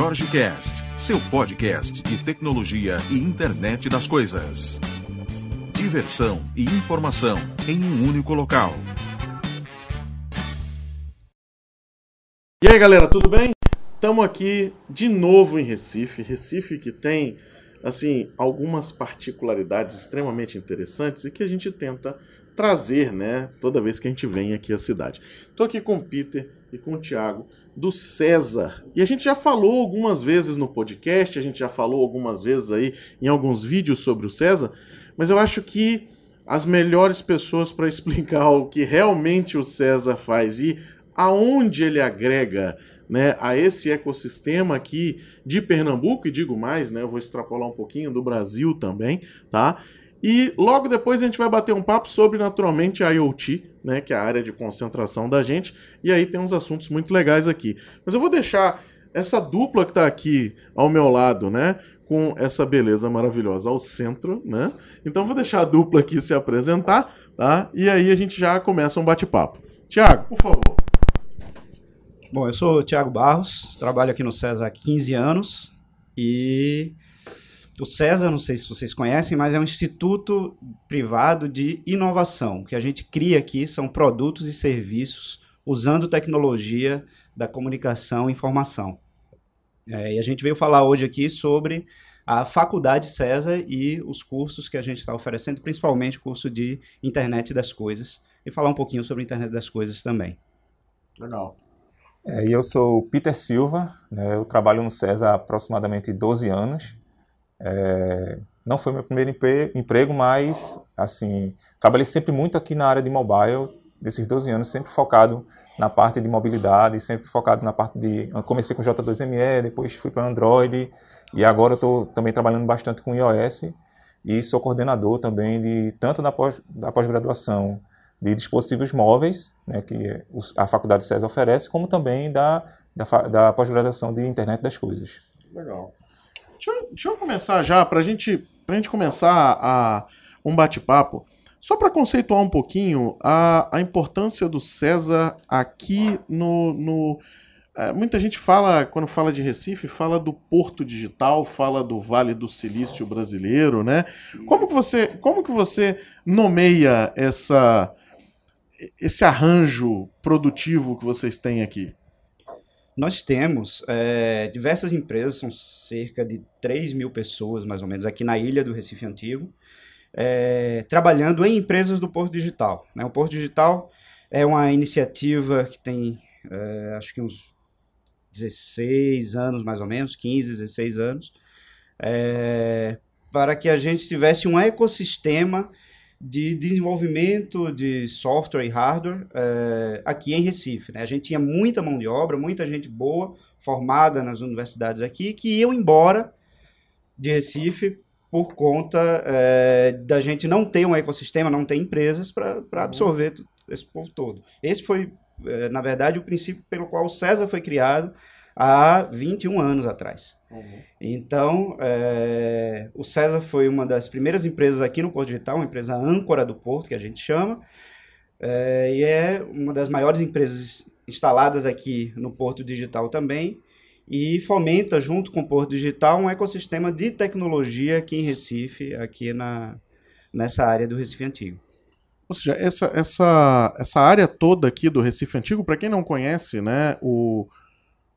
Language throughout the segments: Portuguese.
Jorge Cast, seu podcast de tecnologia e internet das coisas. Diversão e informação em um único local. E aí, galera, tudo bem? Estamos aqui de novo em Recife. Recife que tem assim algumas particularidades extremamente interessantes e que a gente tenta trazer, né, toda vez que a gente vem aqui à cidade. Estou aqui com o Peter e com o Thiago do César. E a gente já falou algumas vezes no podcast, a gente já falou algumas vezes aí em alguns vídeos sobre o César, mas eu acho que as melhores pessoas para explicar o que realmente o César faz e aonde ele agrega né, a esse ecossistema aqui de Pernambuco, e digo mais, né, eu vou extrapolar um pouquinho do Brasil também, tá? E logo depois a gente vai bater um papo sobre, naturalmente, a IoT, né, que é a área de concentração da gente. E aí tem uns assuntos muito legais aqui. Mas eu vou deixar essa dupla que está aqui ao meu lado, né, com essa beleza maravilhosa ao centro, né? Então vou deixar a dupla aqui se apresentar, tá? E aí a gente já começa um bate-papo. Tiago, por favor. Bom, eu sou o Tiago Barros, trabalho aqui no César há 15 anos e o César, não sei se vocês conhecem, mas é um instituto privado de inovação. O que a gente cria aqui são produtos e serviços usando tecnologia da comunicação e informação. É, e a gente veio falar hoje aqui sobre a Faculdade César e os cursos que a gente está oferecendo, principalmente o curso de Internet das Coisas, e falar um pouquinho sobre Internet das Coisas também. Legal. É, eu sou Peter Silva, né, eu trabalho no César há aproximadamente 12 anos. É, não foi meu primeiro emprego, mas assim, trabalhei sempre muito aqui na área de mobile, desses 12 anos, sempre focado na parte de mobilidade, sempre focado na parte de. Comecei com J2ME, depois fui para Android, e agora estou também trabalhando bastante com iOS, e sou coordenador também de tanto da pós-graduação pós de dispositivos móveis, né, que a Faculdade César oferece, como também da, da, da pós-graduação de Internet das Coisas. Legal. Deixa eu, deixa eu começar já, para gente, a gente começar a, um bate-papo, só para conceituar um pouquinho a, a importância do César aqui no. no é, muita gente fala, quando fala de Recife, fala do Porto Digital, fala do Vale do Silício brasileiro, né? Como que você, como que você nomeia essa, esse arranjo produtivo que vocês têm aqui? Nós temos é, diversas empresas, são cerca de 3 mil pessoas, mais ou menos, aqui na ilha do Recife Antigo, é, trabalhando em empresas do Porto Digital. Né? O Porto Digital é uma iniciativa que tem, é, acho que uns 16 anos, mais ou menos, 15, 16 anos, para que a gente tivesse um ecossistema de desenvolvimento de software e hardware é, aqui em Recife. Né? A gente tinha muita mão de obra, muita gente boa, formada nas universidades aqui, que iam embora de Recife por conta é, da gente não ter um ecossistema, não ter empresas para absorver esse povo todo. Esse foi, é, na verdade, o princípio pelo qual o César foi criado há 21 anos atrás. Uhum. Então, é, o César foi uma das primeiras empresas aqui no Porto Digital, uma empresa âncora do Porto, que a gente chama, é, e é uma das maiores empresas instaladas aqui no Porto Digital também, e fomenta, junto com o Porto Digital, um ecossistema de tecnologia aqui em Recife, aqui na, nessa área do Recife Antigo. Ou seja, essa, essa, essa área toda aqui do Recife Antigo, para quem não conhece, né, o,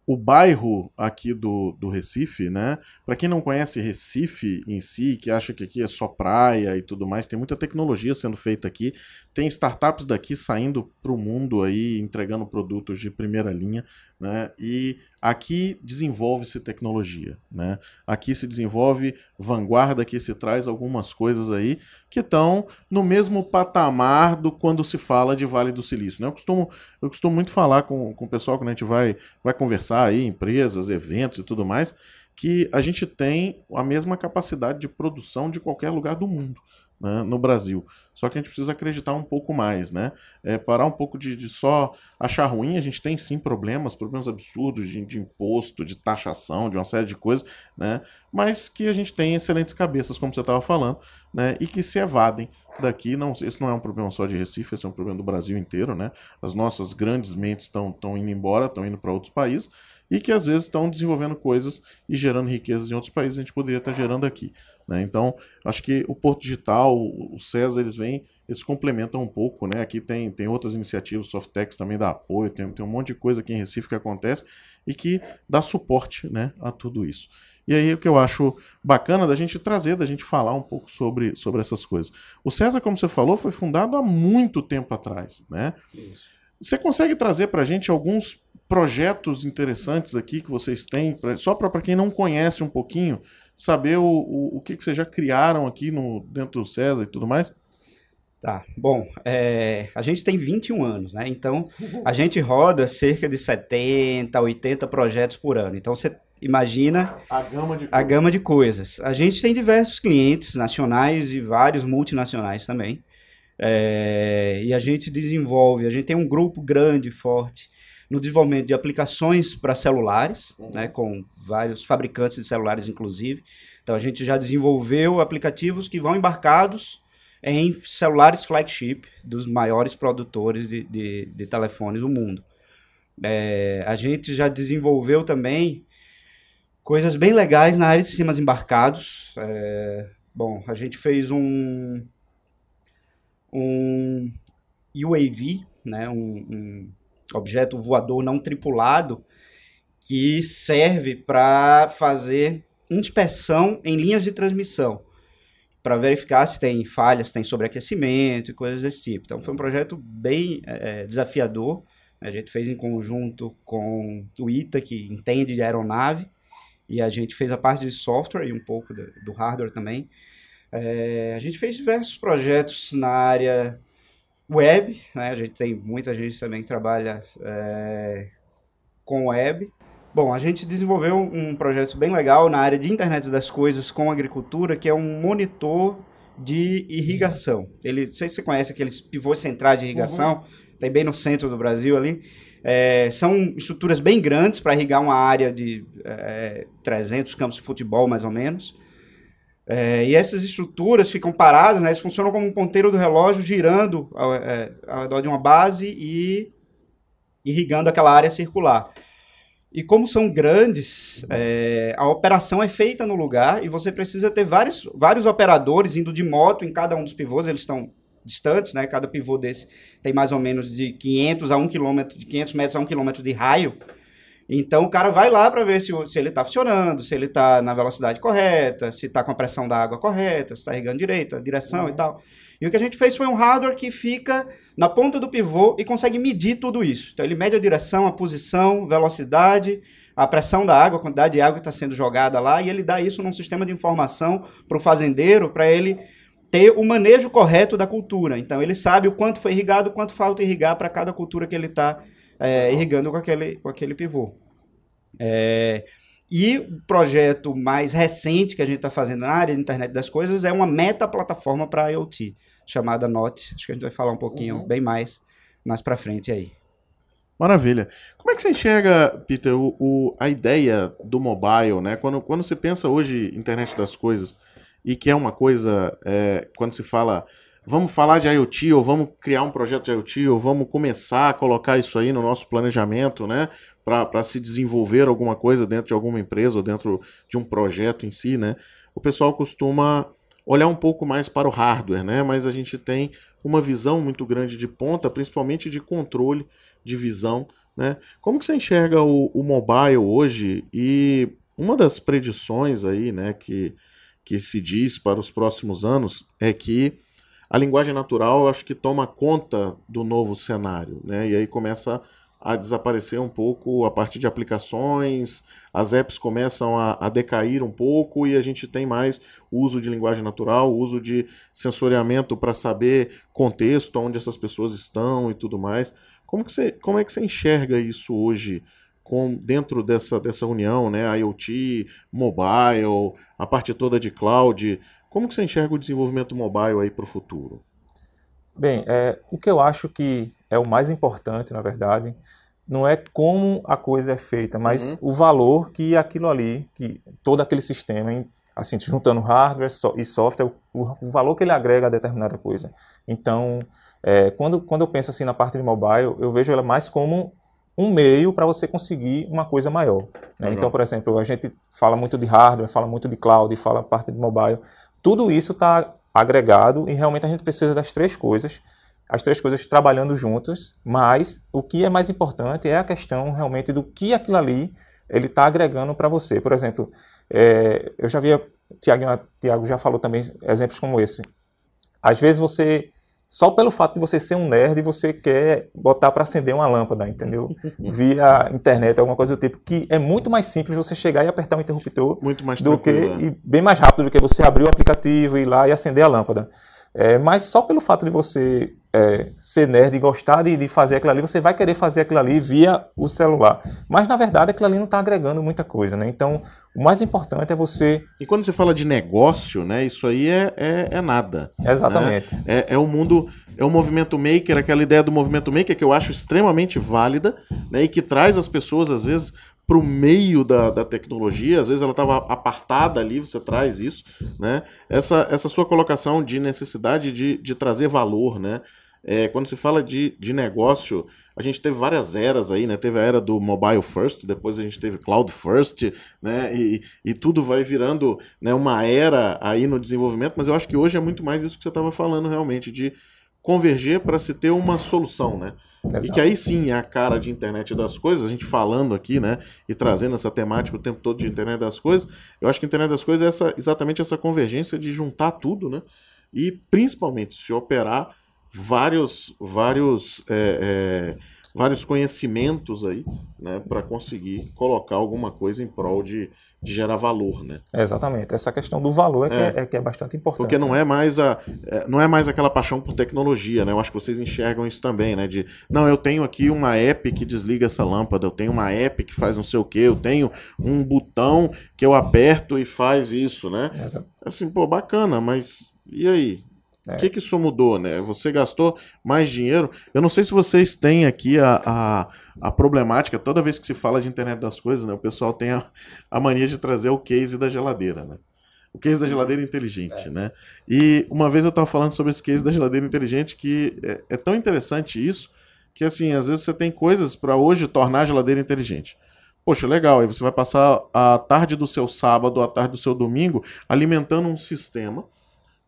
o bairro aqui do, do Recife, né? Para quem não conhece Recife em si, que acha que aqui é só praia e tudo mais, tem muita tecnologia sendo feita aqui. Tem startups daqui saindo para o mundo aí, entregando produtos de primeira linha, né? E aqui desenvolve-se tecnologia, né? Aqui se desenvolve vanguarda, aqui se traz algumas coisas aí que estão no mesmo patamar do quando se fala de Vale do Silício, né? Eu costumo, eu costumo muito falar com, com o pessoal quando a gente vai, vai conversar aí, empresas, eventos e tudo mais, que a gente tem a mesma capacidade de produção de qualquer lugar do mundo né, no Brasil. Só que a gente precisa acreditar um pouco mais, né? É, parar um pouco de, de, só achar ruim. A gente tem sim problemas, problemas absurdos de, de, imposto, de taxação, de uma série de coisas, né? Mas que a gente tem excelentes cabeças, como você estava falando, né? E que se evadem daqui, não, esse não é um problema só de Recife, esse é um problema do Brasil inteiro, né? As nossas grandes mentes estão indo embora, estão indo para outros países e que às vezes estão desenvolvendo coisas e gerando riquezas em outros países, a gente poderia estar gerando aqui. Né? Então, acho que o Porto Digital, o César, eles vêm, eles complementam um pouco. Né? Aqui tem, tem outras iniciativas, o Softex também dá apoio, tem, tem um monte de coisa aqui em Recife que acontece e que dá suporte né, a tudo isso. E aí o que eu acho bacana da gente trazer, da gente falar um pouco sobre, sobre essas coisas. O César, como você falou, foi fundado há muito tempo atrás. Né? Isso. Você consegue trazer para a gente alguns projetos interessantes aqui que vocês têm, pra, só para quem não conhece um pouquinho, saber o, o, o que, que vocês já criaram aqui no, dentro do César e tudo mais? Tá, bom, é, a gente tem 21 anos, né? Então, a gente roda cerca de 70, 80 projetos por ano. Então, você imagina a gama de, a gama de coisas. A gente tem diversos clientes nacionais e vários multinacionais também. É, e a gente desenvolve, a gente tem um grupo grande, forte, no desenvolvimento de aplicações para celulares, uhum. né, com vários fabricantes de celulares, inclusive. Então, a gente já desenvolveu aplicativos que vão embarcados em celulares flagship dos maiores produtores de, de, de telefones do mundo. É, a gente já desenvolveu também coisas bem legais na área de sistemas embarcados. É, bom, a gente fez um, um UAV, né, um, um objeto voador não tripulado, que serve para fazer inspeção em linhas de transmissão, para verificar se tem falhas, se tem sobreaquecimento e coisas desse tipo. Então foi um projeto bem é, desafiador. A gente fez em conjunto com o ITA, que entende de aeronave, e a gente fez a parte de software e um pouco do hardware também. É, a gente fez diversos projetos na área web, né? A gente tem muita gente também que trabalha é, com web. Bom, a gente desenvolveu um projeto bem legal na área de internet das coisas com agricultura, que é um monitor de irrigação. Ele, não sei se você conhece aqueles pivôs centrais de irrigação, uhum. tem bem no centro do Brasil ali. É, são estruturas bem grandes para irrigar uma área de é, 300 campos de futebol, mais ou menos. É, e essas estruturas ficam paradas, né, eles funcionam como um ponteiro do relógio girando ao, é, ao redor de uma base e irrigando aquela área circular. E como são grandes, é, a operação é feita no lugar e você precisa ter vários, vários operadores indo de moto em cada um dos pivôs, eles estão distantes, né? Cada pivô desse tem mais ou menos de 500 a 1 quilômetro, de 500 metros a 1 quilômetro de raio. Então o cara vai lá para ver se, se ele está funcionando, se ele está na velocidade correta, se está com a pressão da água correta, se está irrigando direito, a direção uhum. e tal. E o que a gente fez foi um hardware que fica na ponta do pivô e consegue medir tudo isso. Então ele mede a direção, a posição, velocidade, a pressão da água, a quantidade de água que está sendo jogada lá, e ele dá isso num sistema de informação para o fazendeiro, para ele ter o manejo correto da cultura. Então ele sabe o quanto foi irrigado, quanto falta irrigar para cada cultura que ele está é, irrigando com aquele, com aquele pivô. É, e o projeto mais recente que a gente está fazendo na área de internet das coisas é uma meta-plataforma para IoT, chamada NOT. Acho que a gente vai falar um pouquinho uhum. bem mais mais para frente aí. Maravilha. Como é que você enxerga, Peter, o, o, a ideia do mobile, né? Quando, quando você pensa hoje internet das coisas e que é uma coisa, é, quando se fala vamos falar de IoT, ou vamos criar um projeto de IoT, ou vamos começar a colocar isso aí no nosso planejamento, né? Para se desenvolver alguma coisa dentro de alguma empresa ou dentro de um projeto em si, né? O pessoal costuma olhar um pouco mais para o hardware, né? Mas a gente tem uma visão muito grande de ponta, principalmente de controle de visão, né? Como que você enxerga o, o mobile hoje? E uma das predições aí, né, que, que se diz para os próximos anos é que a linguagem natural acho que toma conta do novo cenário, né? E aí começa a desaparecer um pouco a partir de aplicações, as apps começam a, a, decair um pouco e a gente tem mais uso de linguagem natural, uso de sensoriamento para saber contexto, onde essas pessoas estão e tudo mais. Como, que você, como é que você enxerga isso hoje com, dentro dessa, dessa união, né? IoT, mobile, a parte toda de cloud? Como que você enxerga o desenvolvimento mobile aí para o futuro? Bem, é, o que eu acho que é o mais importante, na verdade, não é como a coisa é feita, mas uhum. o valor que aquilo ali, que todo aquele sistema, assim, juntando hardware e software, o, o valor que ele agrega a determinada coisa. Então, é, quando, quando eu penso assim na parte de mobile, eu vejo ela mais como um meio para você conseguir uma coisa maior. Né? Então, por exemplo, a gente fala muito de hardware, fala muito de cloud, fala parte de mobile. Tudo isso está agregado e realmente a gente precisa das três coisas, as três coisas trabalhando juntas, mas o que é mais importante é a questão realmente do que aquilo ali ele está agregando para você. Por exemplo, é, eu já via, Tiago, Tiago já falou também exemplos como esse. Às vezes você só pelo fato de você ser um nerd, você quer botar para acender uma lâmpada, entendeu? Via internet, alguma coisa do tipo, que é muito mais simples você chegar e apertar um interruptor muito mais do que é. e bem mais rápido do que você abrir o aplicativo e ir lá e acender a lâmpada. É, mas só pelo fato de você é, ser nerd e gostar de, de, fazer aquilo ali, você vai querer fazer aquilo ali via o celular. Mas na verdade aquilo ali não está agregando muita coisa, né? Então o mais importante é você. E quando você fala de negócio, né? Isso aí é, é, é nada. Exatamente. Né? É, é o mundo, é o movimento maker, aquela ideia do movimento maker que eu acho extremamente válida, né? E que traz as pessoas, às vezes, para o meio da, da tecnologia, às vezes ela estava apartada ali, você traz isso, né? Essa, essa sua colocação de necessidade de, de trazer valor, né? É, quando se fala de, de negócio, a gente teve várias eras aí, né? Teve a era do mobile first, depois a gente teve cloud first, né? E, e tudo vai virando né, uma era aí no desenvolvimento, mas eu acho que hoje é muito mais isso que você estava falando realmente, de converger para se ter uma solução, né? Exato. E que aí sim é a cara de internet das coisas, a gente falando aqui, né? E trazendo essa temática o tempo todo de internet das coisas. Eu acho que a internet das coisas é essa, exatamente essa convergência de juntar tudo, né? E principalmente se operar vários, vários, é, é, vários conhecimentos aí, né, para conseguir colocar alguma coisa em prol de, de gerar valor, né? Exatamente. Essa questão do valor é, é. Que, é, é que é bastante importante. Porque não né? é mais a, é, não é mais aquela paixão por tecnologia, né? Eu acho que vocês enxergam isso também, né? De, não, eu tenho aqui uma app que desliga essa lâmpada, eu tenho uma app que faz não sei o que, eu tenho um botão que eu aperto e faz isso, né? Exato. Assim, pô, bacana, mas e aí? O é. que, que isso mudou, né? Você gastou mais dinheiro. Eu não sei se vocês têm aqui a, a, a, problemática, toda vez que se fala de internet das coisas, né? O pessoal tem a, a mania de trazer o case da geladeira, né? O case da geladeira inteligente, é. né? E uma vez eu estava falando sobre esse case da geladeira inteligente que é, é tão interessante isso que, assim, às vezes você tem coisas para hoje tornar a geladeira inteligente. Poxa, legal. Aí você vai passar a tarde do seu sábado, a tarde do seu domingo, alimentando um sistema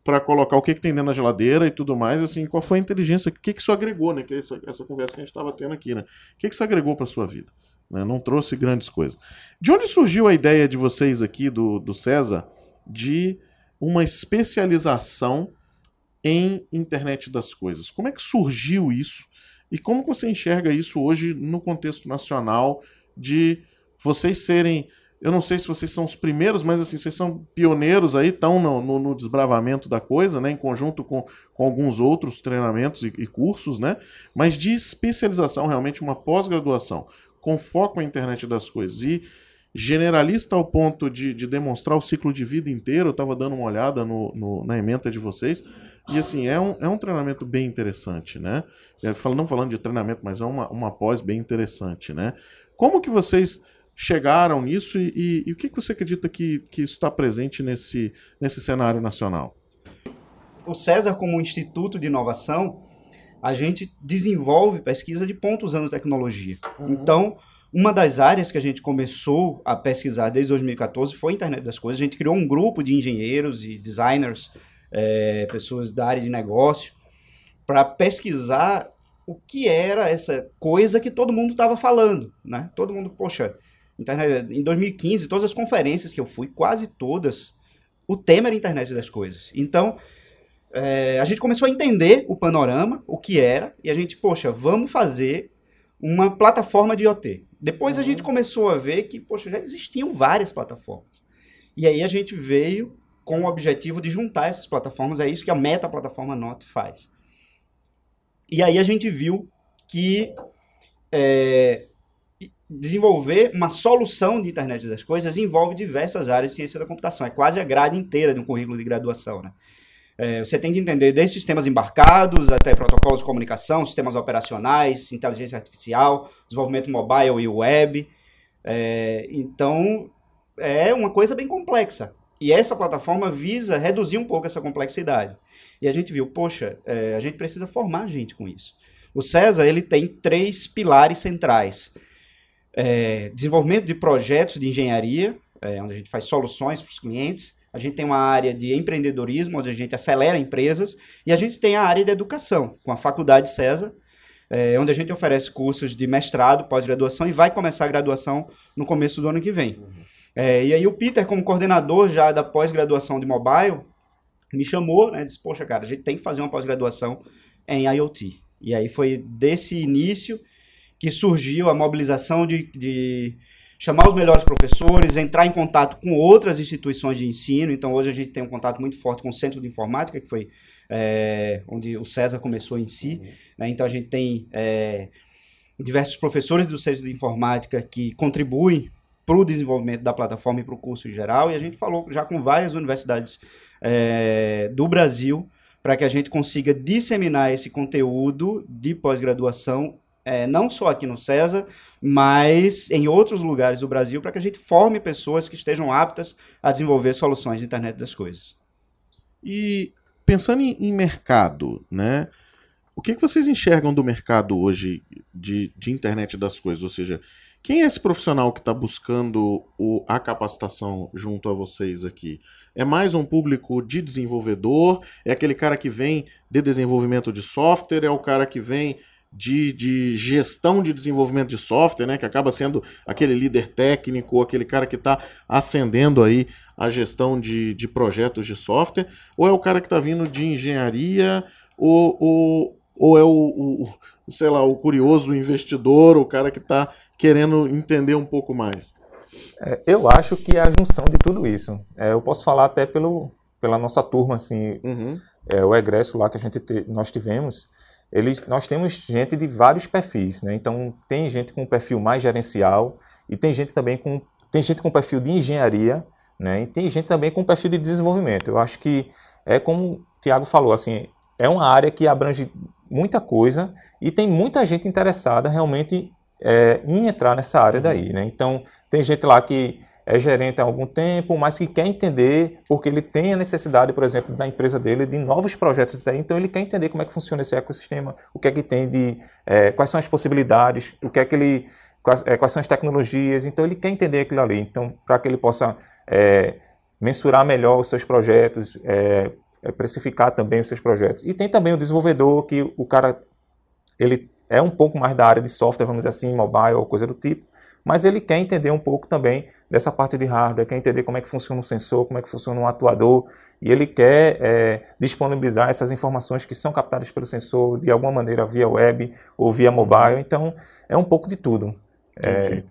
para colocar o que, que tem dentro da geladeira e tudo mais, assim, qual foi a inteligência, o que, que isso agregou, né? Que é essa, essa conversa que a gente estava tendo aqui, né? O que, que isso agregou para sua vida? Né? Não trouxe grandes coisas. De onde surgiu a ideia de vocês aqui, do, do César, de uma especialização em internet das coisas? Como é que surgiu isso? E como você enxerga isso hoje no contexto nacional de vocês serem eu não sei se vocês são os primeiros, mas assim, vocês são pioneiros aí, estão no, no, no, desbravamento da coisa, né? Em conjunto com, com alguns outros treinamentos e, e cursos, né? Mas de especialização, realmente uma pós-graduação, com foco na internet das coisas. E generalista ao ponto de, de demonstrar o ciclo de vida inteiro, eu estava dando uma olhada no, no, na ementa de vocês, e assim, é um, é um treinamento bem interessante, né? É, não falando de treinamento, mas é uma, uma pós bem interessante, né? Como que vocês chegaram nisso e, e, e o que, que você acredita que, que isso está presente nesse, nesse cenário nacional? O César, como um instituto de inovação, a gente desenvolve pesquisa de pontos anos de tecnologia. Uhum. Então, uma das áreas que a gente começou a pesquisar desde 2014 foi a internet das coisas. A gente criou um grupo de engenheiros e designers, é, pessoas da área de negócio, para pesquisar o que era essa coisa que todo mundo estava falando, né? Todo mundo, poxa, Internet, em 2015, todas as conferências que eu fui, quase todas, o tema era internet das coisas. Então, é, a gente começou a entender o panorama, o que era, e a gente, poxa, vamos fazer uma plataforma de IoT. Depois uhum. a gente começou a ver que, poxa, já existiam várias plataformas. E aí a gente veio com o objetivo de juntar essas plataformas, é isso que a meta plataforma Not faz. E aí a gente viu que é, desenvolver uma solução de internet das coisas envolve diversas áreas de ciência da computação. É quase a grade inteira de um currículo de graduação, né? É, você tem que entender desde sistemas embarcados até protocolos de comunicação, sistemas operacionais, inteligência artificial, desenvolvimento mobile e web. É, então, é uma coisa bem complexa. E essa plataforma visa reduzir um pouco essa complexidade. E a gente viu, poxa, é, a gente precisa formar gente com isso. O César ele tem três pilares centrais: é, desenvolvimento de projetos de engenharia, é, onde a gente faz soluções para os clientes. A gente tem uma área de empreendedorismo, onde a gente acelera empresas. E a gente tem a área de educação, com a Faculdade César, é, onde a gente oferece cursos de mestrado, pós-graduação e vai começar a graduação no começo do ano que vem. Uhum. É, e aí o Peter, como coordenador já da pós-graduação de mobile, me chamou, né, disse, poxa, cara, a gente tem que fazer uma pós-graduação em IoT. E aí foi desse início que surgiu a mobilização de, de chamar os melhores professores, entrar em contato com outras instituições de ensino. Então, hoje a gente tem um contato muito forte com o Centro de Informática, que foi é, onde o César começou em si. Uhum. Né? Então, a gente tem é, diversos professores do Centro de Informática que contribuem para o desenvolvimento da plataforma e para o curso em geral. E a gente falou já com várias universidades é, do Brasil para que a gente consiga disseminar esse conteúdo de pós-graduação é, não só aqui no César, mas em outros lugares do Brasil, para que a gente forme pessoas que estejam aptas a desenvolver soluções de internet das coisas. E pensando em, em mercado, né? O que, que vocês enxergam do mercado hoje de, de internet das coisas? Ou seja, quem é esse profissional que está buscando o, a capacitação junto a vocês aqui? É mais um público de desenvolvedor? É aquele cara que vem de desenvolvimento de software? É o cara que vem de, de gestão de desenvolvimento de software, né? Que acaba sendo aquele líder técnico, aquele cara que está ascendendo aí a gestão de, de projetos de software, ou é o cara que está vindo de engenharia, ou, ou, ou é o, o, sei lá, o curioso investidor, o cara que está querendo entender um pouco mais? É, eu acho que é a junção de tudo isso. É, eu posso falar até pelo, pela nossa turma, assim, uhum. é, o egresso lá que a gente te, nós tivemos, eles, nós temos gente de vários perfis, né? Então tem gente com um perfil mais gerencial e tem gente também com tem gente com perfil de engenharia, né? E tem gente também com perfil de desenvolvimento. Eu acho que é como o Tiago falou, assim, é uma área que abrange muita coisa e tem muita gente interessada realmente é, em entrar nessa área daí, né? Então tem gente lá que é gerente há algum tempo, mas que quer entender, porque ele tem a necessidade, por exemplo, da empresa dele de novos projetos então ele quer entender como é que funciona esse ecossistema, o que é que tem de, é, quais são as possibilidades, o que é que ele, quais, é, quais, são as tecnologias, então ele quer entender aquilo ali, então para que ele possa é, mensurar melhor os seus projetos, é, é, precificar também os seus projetos. E tem também o desenvolvedor que o cara ele é um pouco mais da área de software, vamos dizer assim, mobile ou coisa do tipo, mas ele quer entender um pouco também dessa parte de hardware, quer entender como é que funciona um sensor, como é que funciona um atuador, e ele quer é, disponibilizar essas informações que são captadas pelo sensor de alguma maneira via web ou via mobile, então é um pouco de tudo. É...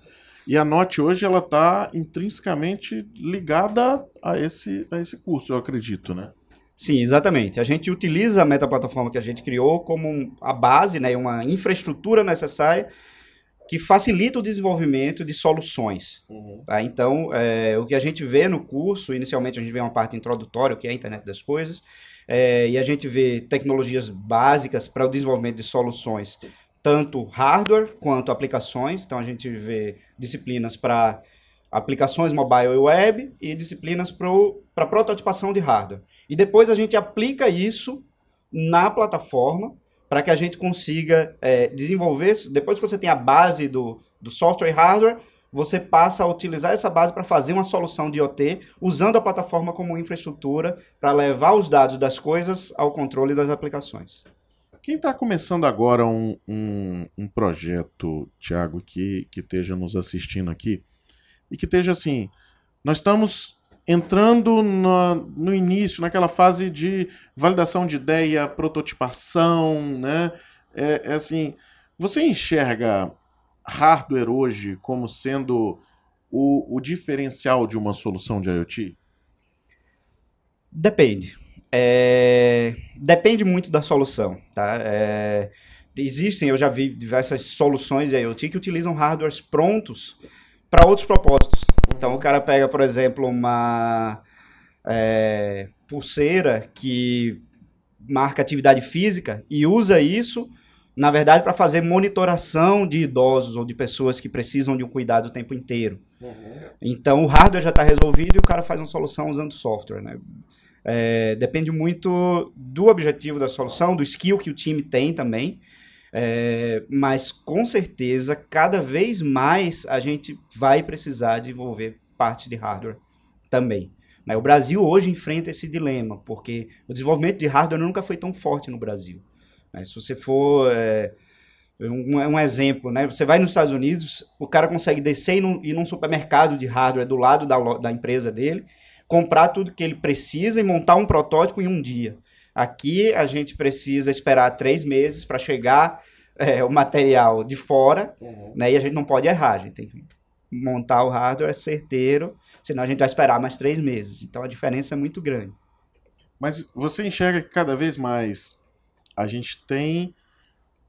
E a Note hoje ela está intrinsecamente ligada a esse, a esse curso, eu acredito, né? Sim, exatamente. A gente utiliza a metaplataforma que a gente criou como a base, né, uma infraestrutura necessária que facilita o desenvolvimento de soluções. Uhum. Tá? Então, é, o que a gente vê no curso, inicialmente a gente vê uma parte introdutória, que é a internet das coisas, é, e a gente vê tecnologias básicas para o desenvolvimento de soluções, tanto hardware quanto aplicações. Então, a gente vê disciplinas para aplicações mobile e web e disciplinas para prototipação de hardware. E depois a gente aplica isso na plataforma para que a gente consiga é, desenvolver. Depois que você tem a base do, do software e hardware, você passa a utilizar essa base para fazer uma solução de IoT, usando a plataforma como infraestrutura para levar os dados das coisas ao controle das aplicações. Quem está começando agora um, um, um projeto, Thiago, que, que esteja nos assistindo aqui, e que esteja assim, nós estamos entrando no, início, naquela fase de validação de ideia, prototipação, né? É, é assim, você enxerga hardware hoje como sendo o, o diferencial de uma solução de IoT? Depende. É... Depende muito da solução, tá? É... Existem, eu já vi diversas soluções de IoT que utilizam hardwares prontos para outros propósitos. Então o cara pega, por exemplo, uma é, pulseira que marca atividade física e usa isso na verdade, para fazer monitoração de idosos ou de pessoas que precisam de um cuidado o tempo inteiro. Uhum. Então, o hardware já está resolvido e o cara faz uma solução usando software. Né? É, depende muito do objetivo da solução, do skill que o time tem também. É, mas com certeza, cada vez mais a gente vai precisar desenvolver parte de hardware também. Né? O Brasil hoje enfrenta esse dilema, porque o desenvolvimento de hardware nunca foi tão forte no Brasil. Né? Se você for. É, um, um, exemplo, né? Você vai nos Estados Unidos, o cara consegue descer e num, ir num supermercado de hardware do lado da, da empresa dele, comprar tudo que ele precisa e montar um protótipo em um dia. Aqui a gente precisa esperar três meses para chegar é, o material de fora, uhum. né? E a gente não pode errar, a gente tem que montar o hardware certeiro, senão a gente vai esperar mais três meses. Então a diferença é muito grande. Mas você enxerga que cada vez mais a gente tem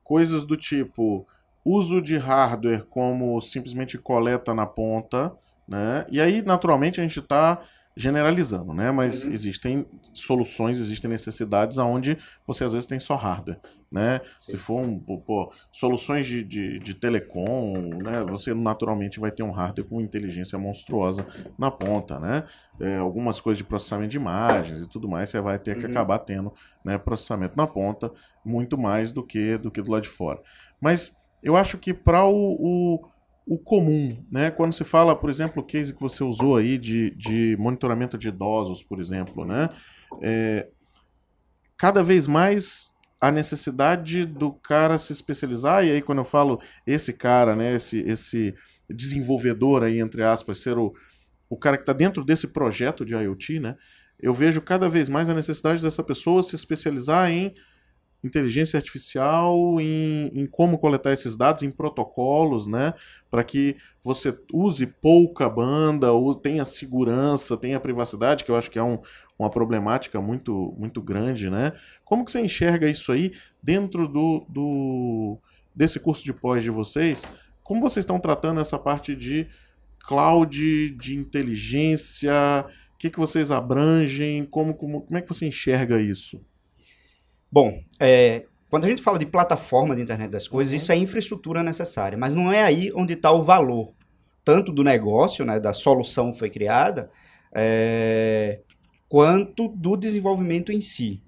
coisas do tipo uso de hardware como simplesmente coleta na ponta, né? E aí, naturalmente, a gente está generalizando, né? Mas uhum. existem soluções, existem necessidades aonde você às vezes tem só hardware, né? Sim. Se for um, pô, soluções de, de, de, telecom, né? Você naturalmente vai ter um hardware com inteligência monstruosa na ponta, né? É, algumas coisas de processamento de imagens e tudo mais, você vai ter que uhum. acabar tendo, né? Processamento na ponta muito mais do que do que do lado de fora. Mas eu acho que para o, o o comum, né? Quando se fala, por exemplo, o case que você usou aí de, de monitoramento de idosos, por exemplo, né? É, cada vez mais a necessidade do cara se especializar, e aí quando eu falo esse cara, né, esse, esse desenvolvedor aí, entre aspas, ser o, o cara que está dentro desse projeto de IoT, né? Eu vejo cada vez mais a necessidade dessa pessoa se especializar em inteligência artificial em, em, como coletar esses dados, em protocolos, né? Para que você use pouca banda, ou tenha segurança, tenha privacidade, que eu acho que é um, uma problemática muito, muito grande, né? Como que você enxerga isso aí dentro do, do desse curso de pós de vocês? Como vocês estão tratando essa parte de cloud, de inteligência? O que, que vocês abrangem? Como, como, como é que você enxerga isso? Bom, é, quando a gente fala de plataforma de internet das coisas, uhum. isso é infraestrutura necessária, mas não é aí onde está o valor, tanto do negócio, né, da solução que foi criada, é, quanto do desenvolvimento em si.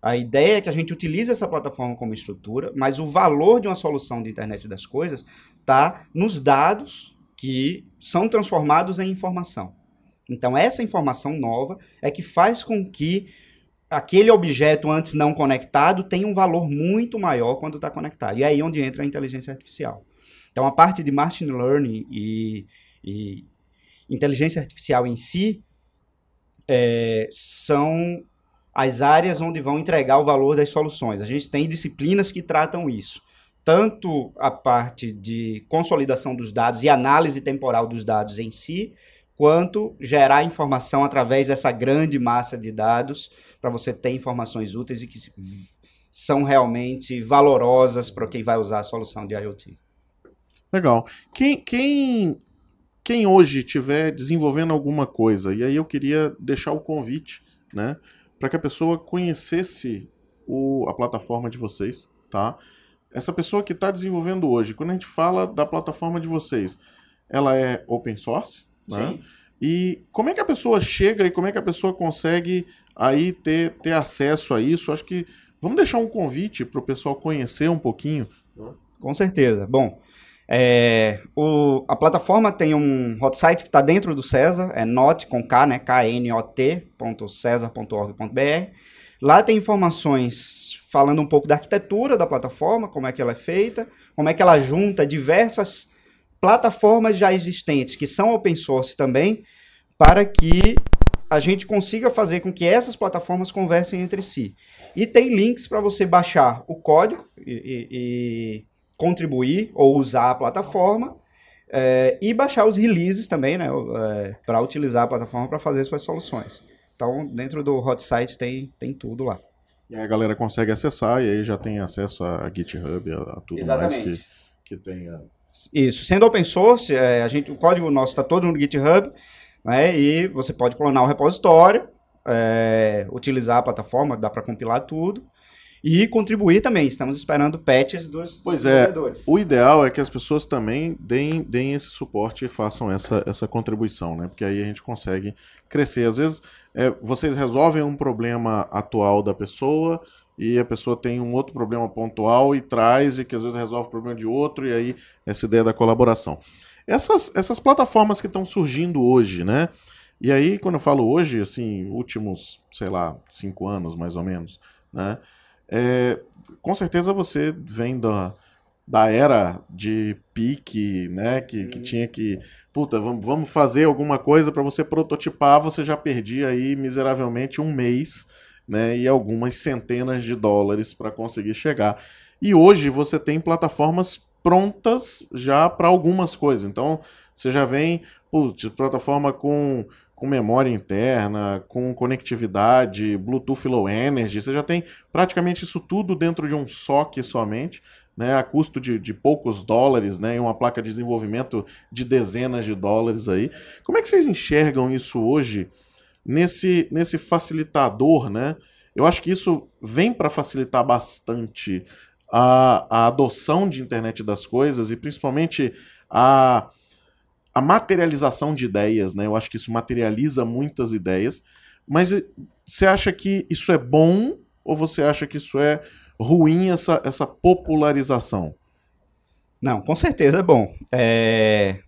A ideia é que a gente utilize essa plataforma como estrutura, mas o valor de uma solução de internet das coisas está nos dados que são transformados em informação. Então, essa informação nova é que faz com que aquele objeto antes não conectado tem um valor muito maior quando está conectado. E é aí onde entra a inteligência artificial. Então, a parte de machine learning e, e inteligência artificial em si é, são as áreas onde vão entregar o valor das soluções. A gente tem disciplinas que tratam isso. Tanto a parte de consolidação dos dados e análise temporal dos dados em si, quanto gerar informação através dessa grande massa de dados para você ter informações úteis e que são realmente valorosas para quem vai usar a solução de IoT. Legal. Quem, quem, quem hoje estiver desenvolvendo alguma coisa, e aí eu queria deixar o convite, né, para que a pessoa conhecesse o, a plataforma de vocês, tá? Essa pessoa que está desenvolvendo hoje, quando a gente fala da plataforma de vocês, ela é open source, né? E como é que a pessoa chega e como é que a pessoa consegue aí ter, ter acesso a isso. Acho que vamos deixar um convite para o pessoal conhecer um pouquinho. Com certeza. Bom, é, o, a plataforma tem um hot site que está dentro do César, é not com K, né? knot.cesar.org.br. Lá tem informações falando um pouco da arquitetura da plataforma, como é que ela é feita, como é que ela junta diversas plataformas já existentes que são open source também, para que a gente consiga fazer com que essas plataformas conversem entre si. E tem links para você baixar o código e, e, e, contribuir ou usar a plataforma. É, e baixar os releases também, né? É, para utilizar a plataforma para fazer suas soluções. Então, dentro do hot site tem, tem tudo lá. E aí a galera consegue acessar e aí já tem acesso a GitHub, a, a tudo Exatamente. mais que, que tenha. Isso. Sendo open source, é, a gente, o código nosso está todo no GitHub né? E você pode clonar o repositório, é, utilizar a plataforma, dá para compilar tudo. e contribuir também. Estamos esperando patches dos, Pois é, desenvolvedores. o ideal é que as pessoas também deem, deem esse suporte e façam essa, essa contribuição, né? Porque aí a gente consegue crescer. Às vezes, é, vocês resolvem um problema atual da pessoa e a pessoa tem um outro problema pontual e traz, e que às vezes resolve o problema de outro, e aí essa ideia da colaboração. Essas, essas plataformas que estão surgindo hoje, né? E aí, quando eu falo hoje, assim, últimos, sei lá, cinco anos mais ou menos, né? É, com certeza você vem da, da era de pique, né? Que, que tinha que. Puta, vamos, vamos fazer alguma coisa para você prototipar, você já perdia aí miseravelmente um mês, né? E algumas centenas de dólares para conseguir chegar. E hoje você tem plataformas prontas já para algumas coisas. Então, você já vem, putz, plataforma com com memória interna, com conectividade, Bluetooth Low Energy, você já tem praticamente isso tudo dentro de um SOC somente, né, a custo de, de poucos dólares, né, e uma placa de desenvolvimento de dezenas de dólares aí. Como é que vocês enxergam isso hoje nesse, nesse facilitador, né? Eu acho que isso vem para facilitar bastante a, a adoção de internet das coisas e principalmente a a materialização de ideias, né? Eu acho que isso materializa muitas ideias. Mas você acha que isso é bom ou você acha que isso é ruim, essa, essa popularização? Não, com certeza é bom. É...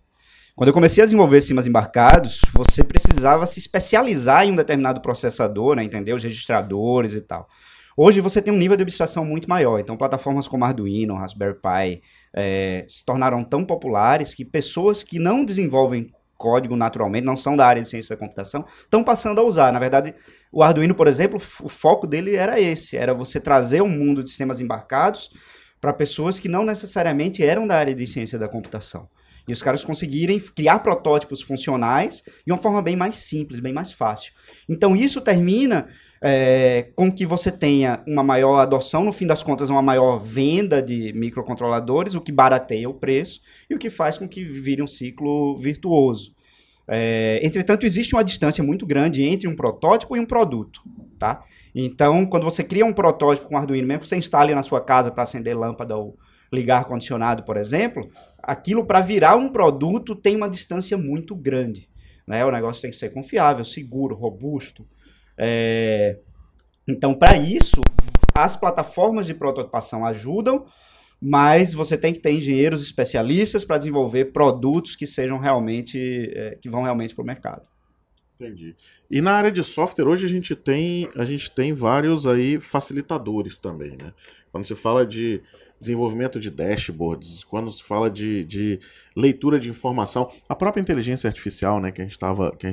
Quando eu comecei a desenvolver sistemas embarcados, você precisava se especializar em um determinado processador, né, entender os registradores e tal. Hoje você tem um nível de abstração muito maior, então plataformas como Arduino, Raspberry Pi, é, se tornaram tão populares que pessoas que não desenvolvem código naturalmente, não são da área de ciência da computação, estão passando a usar. Na verdade, o Arduino, por exemplo, o foco dele era esse, era você trazer um mundo de sistemas embarcados para pessoas que não necessariamente eram da área de ciência da computação. E os caras conseguirem criar protótipos funcionais de uma forma bem mais simples, bem mais fácil. Então isso termina é, com que você tenha uma maior adoção, no fim das contas, uma maior venda de microcontroladores, o que barateia o preço e o que faz com que vire um ciclo virtuoso. É, entretanto, existe uma distância muito grande entre um protótipo e um produto, tá? Então, quando você cria um protótipo com Arduino, mesmo que você instale na sua casa para acender lâmpada ou ligar ar-condicionado, por exemplo, aquilo para virar um produto tem uma distância muito grande. Né? O negócio tem que ser confiável, seguro, robusto, é... Então, para isso, as plataformas de prototipação ajudam, mas você tem que ter engenheiros especialistas para desenvolver produtos que sejam realmente, é, que vão realmente para o mercado. Entendi. E na área de software, hoje a gente tem, a gente tem vários aí facilitadores também, né? Quando se fala de desenvolvimento de dashboards, quando se fala de, de leitura de informação, a própria inteligência artificial, né, que a gente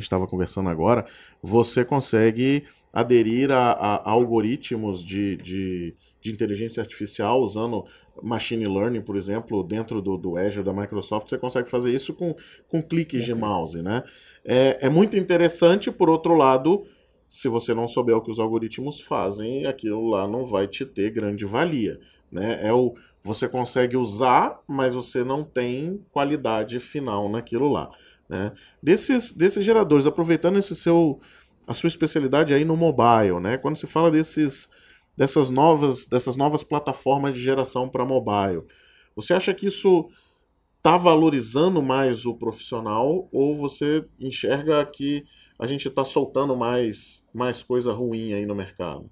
estava conversando agora, você consegue aderir a, a algoritmos de, de, de, inteligência artificial usando machine learning, por exemplo, dentro do, do Azure da Microsoft, você consegue fazer isso com, com cliques de mouse, né? É, é muito interessante, por outro lado, se você não souber o que os algoritmos fazem, aquilo lá não vai te ter grande valia. Né? É o você consegue usar, mas você não tem qualidade final naquilo lá. Né? Desses, desses geradores, aproveitando esse seu a sua especialidade aí no mobile, né? Quando se fala desses dessas novas dessas novas plataformas de geração para mobile, você acha que isso está valorizando mais o profissional ou você enxerga que a gente está soltando mais mais coisa ruim aí no mercado?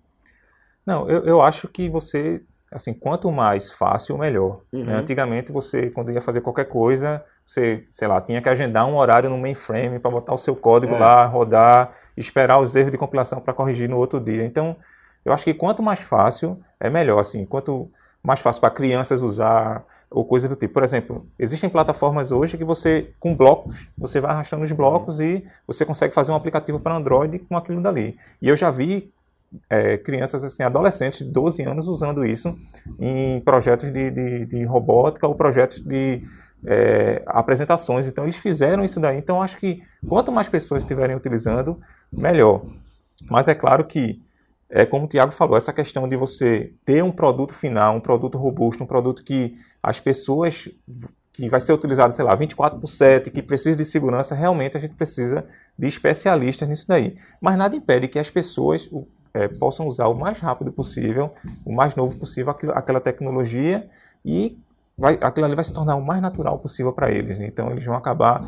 Não, eu, eu acho que você assim, quanto mais fácil, melhor. Né? Uhum. Né? Antigamente, você, quando ia fazer qualquer coisa, você, sei lá, tinha que agendar um horário no mainframe para botar o seu código é. lá, rodar, esperar os erros de compilação para corrigir no outro dia. Então, eu acho que quanto mais fácil, é melhor. Assim, quanto mais fácil para crianças usar ou coisa do tipo. Por exemplo, existem plataformas hoje que você, com blocos, você vai arrastando os blocos uhum. e você consegue fazer um aplicativo para Android com aquilo dali. E eu já vi é, crianças, assim, adolescentes de 12 anos usando isso em projetos de, de, de robótica ou projetos de é, apresentações. Então, eles fizeram isso daí. Então, acho que quanto mais pessoas estiverem utilizando, melhor. Mas é claro que, é como o Tiago falou, essa questão de você ter um produto final, um produto robusto, um produto que as pessoas que vai ser utilizado, sei lá, 24 por 7, que precisa de segurança, realmente a gente precisa de especialistas nisso daí. Mas nada impede que as pessoas, é, possam usar o mais rápido possível, o mais novo possível aquilo, aquela tecnologia e vai, aquilo ali vai se tornar o mais natural possível para eles. Então eles vão acabar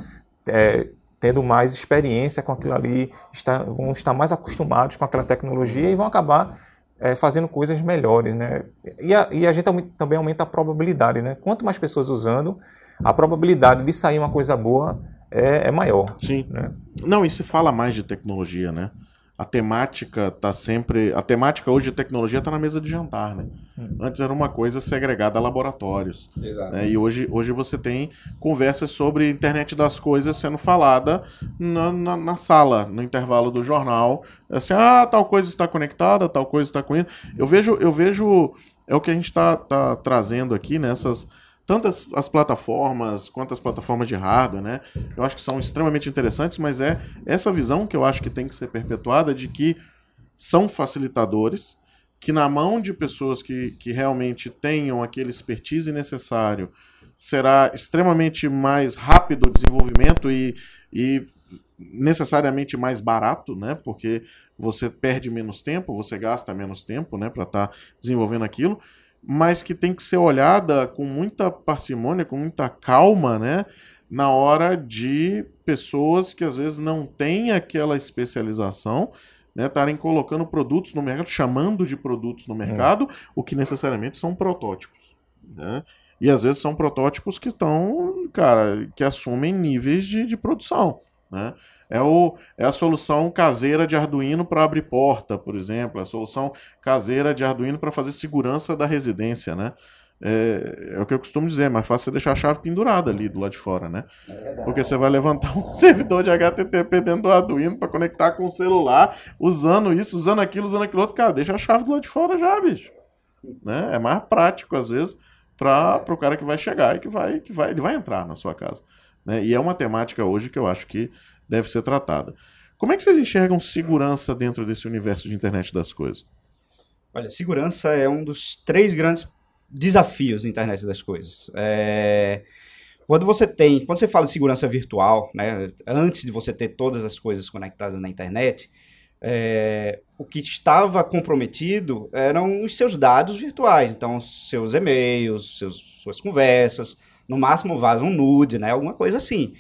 é, tendo mais experiência com aquilo ali, está, vão estar mais acostumados com aquela tecnologia e vão acabar é, fazendo coisas melhores, né? E a, e a gente também aumenta a probabilidade, né? Quanto mais pessoas usando, a probabilidade de sair uma coisa boa é, é maior. Sim. Né? Não, e se fala mais de tecnologia, né? A temática tá sempre. A temática hoje de tecnologia está na mesa de jantar, né? Hum. Antes era uma coisa segregada a laboratórios. Exato. né? E hoje, hoje você tem conversas sobre internet das coisas sendo falada na, na, na sala, no intervalo do jornal. Assim, ah, tal coisa está conectada, tal coisa está com isso. Eu vejo, eu vejo. É o que a gente está tá trazendo aqui nessas. Tantas as plataformas quanto as plataformas de hardware, né? Eu acho que são extremamente interessantes, mas é essa visão que eu acho que tem que ser perpetuada de que são facilitadores, que na mão de pessoas que, que realmente tenham aquele expertise necessário, será extremamente mais rápido o desenvolvimento e, e necessariamente mais barato, né? Porque você perde menos tempo, você gasta menos tempo, né, para estar desenvolvendo aquilo, mas que tem que ser olhada com muita parcimônia, com muita calma, né? Na hora de pessoas que às vezes não têm aquela especialização, né, estarem colocando produtos no mercado, chamando de produtos no mercado, o que necessariamente são protótipos. Né? E às vezes são protótipos que estão, cara, que assumem níveis de, de produção. Né? É, o, é a solução caseira de Arduino para abrir porta, por exemplo, é a solução caseira de Arduino para fazer segurança da residência. Né? É, é o que eu costumo dizer, é mais fácil você deixar a chave pendurada ali do lado de fora, né? Porque você vai levantar um servidor de HTTP dentro do Arduino para conectar com o celular, usando isso, usando aquilo, usando aquilo outro. Cara, deixa a chave do lado de fora já, bicho. Né? É mais prático, às vezes, para o cara que vai chegar e que vai, que vai, ele vai entrar na sua casa. Né? E é uma temática hoje que eu acho que deve ser tratada. Como é que vocês enxergam segurança dentro desse universo de internet das coisas? Olha, segurança é um dos três grandes desafios da internet das coisas. É, quando você tem, quando você fala de segurança virtual, né, antes de você ter todas as coisas conectadas na internet, é, o que estava comprometido eram os seus dados virtuais, então seus e-mails, seus, suas conversas, no máximo vaza um nude, né, alguma coisa assim.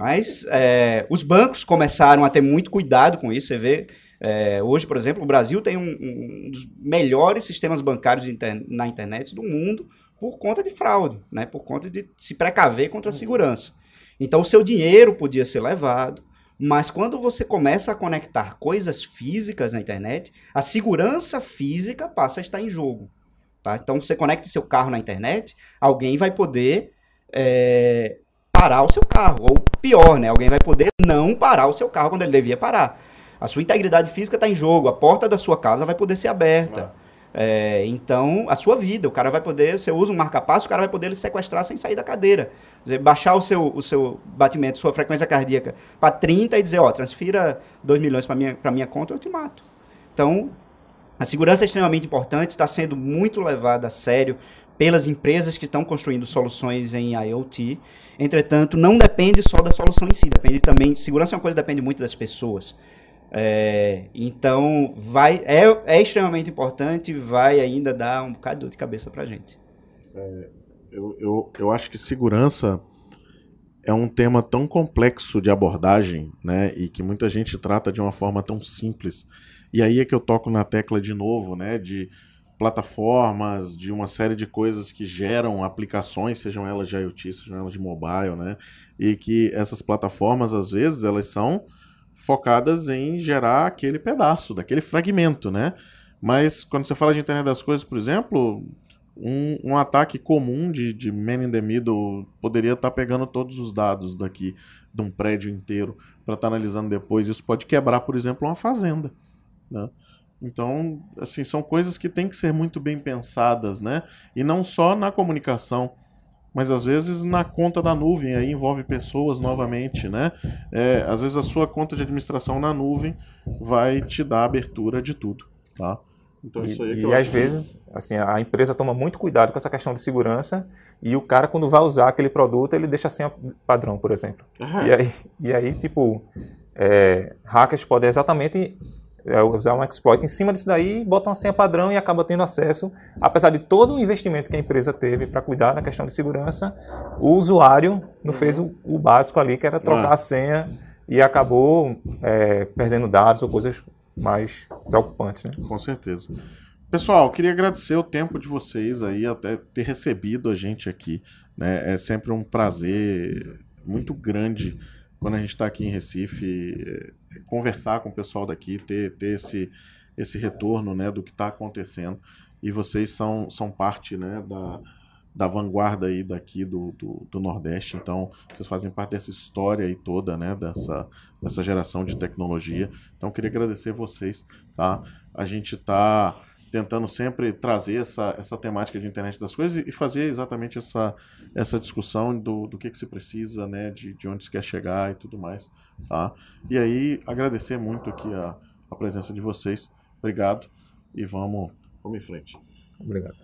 Mas é, os bancos começaram a ter muito cuidado com isso. Você vê, é, hoje, por exemplo, o Brasil tem um, um dos melhores sistemas bancários inter, na internet do mundo por conta de fraude, né? por conta de se precaver contra a segurança. Então, o seu dinheiro podia ser levado, mas quando você começa a conectar coisas físicas na internet, a segurança física passa a estar em jogo. Tá? Então, você conecta seu carro na internet, alguém vai poder é, parar o seu carro. Ou pior, né? Alguém vai poder não parar o seu carro quando ele devia parar. A sua integridade física está em jogo, a porta da sua casa vai poder ser aberta. É, então, a sua vida, o cara vai poder, você usa um marca-passo, o cara vai poder lhe sequestrar sem sair da cadeira. Dizer, baixar o seu, o seu batimento, sua frequência cardíaca para 30 e dizer, ó, transfira 2 milhões para minha, minha conta, eu te mato. Então, a segurança é extremamente importante, está sendo muito levada a sério pelas empresas que estão construindo soluções em IoT. Entretanto, não depende só da solução em si, depende também. Segurança é uma coisa que depende muito das pessoas. É, então, vai, é, é extremamente importante, vai ainda dar um bocado de cabeça para a gente. É, eu, eu, eu acho que segurança é um tema tão complexo de abordagem, né, e que muita gente trata de uma forma tão simples. E aí é que eu toco na tecla de novo, né, de plataformas, de uma série de coisas que geram aplicações, sejam elas de IoT, sejam elas de mobile, né? E que essas plataformas, às vezes, elas são focadas em gerar aquele pedaço, daquele fragmento, né? Mas quando você fala de internet das coisas, por exemplo, um, um ataque comum de, de man in the middle poderia estar tá pegando todos os dados daqui de um prédio inteiro para estar tá analisando depois. Isso pode quebrar, por exemplo, uma fazenda, né? Então, assim, são coisas que têm que ser muito bem pensadas, né? E não só na comunicação, mas às vezes na conta da nuvem, aí envolve pessoas novamente, né? É, às vezes a sua conta de administração na nuvem vai te dar abertura de tudo, tá? Então, e, é e às vezes, assim, a empresa toma muito cuidado com essa questão de segurança e o cara, quando vai usar aquele produto, ele deixa sem padrão, por exemplo. Uhum. E, aí, e aí, tipo, é, hackers podem exatamente é, usar um exploit em cima disso daí, bota uma senha padrão e acaba tendo acesso, apesar de todo o investimento que a empresa teve para cuidar da questão de segurança, o usuário não fez o, o básico ali, que era trocar Ah. a senha e acabou é, perdendo dados ou coisas mais preocupantes. Né? Com certeza. Pessoal, queria agradecer o tempo de vocês aí, até ter recebido a gente aqui. Né? É sempre um prazer muito grande quando a gente está aqui em Recife, conversar com o pessoal daqui, ter, ter esse, esse retorno né, do que está acontecendo. E vocês são, são parte né, da, da vanguarda aí daqui do, do, do Nordeste. Então, vocês fazem parte dessa história aí toda, né? Dessa, dessa geração de tecnologia. Então, queria agradecer vocês, tá? A gente está tentando sempre trazer essa, essa temática de internet das coisas e fazer exatamente essa, essa discussão do, do que, que se precisa, né? De, de onde se quer chegar e tudo mais, tá? E aí, agradecer muito aqui a, a presença de vocês. Obrigado e vamos, vamos em frente. Obrigado.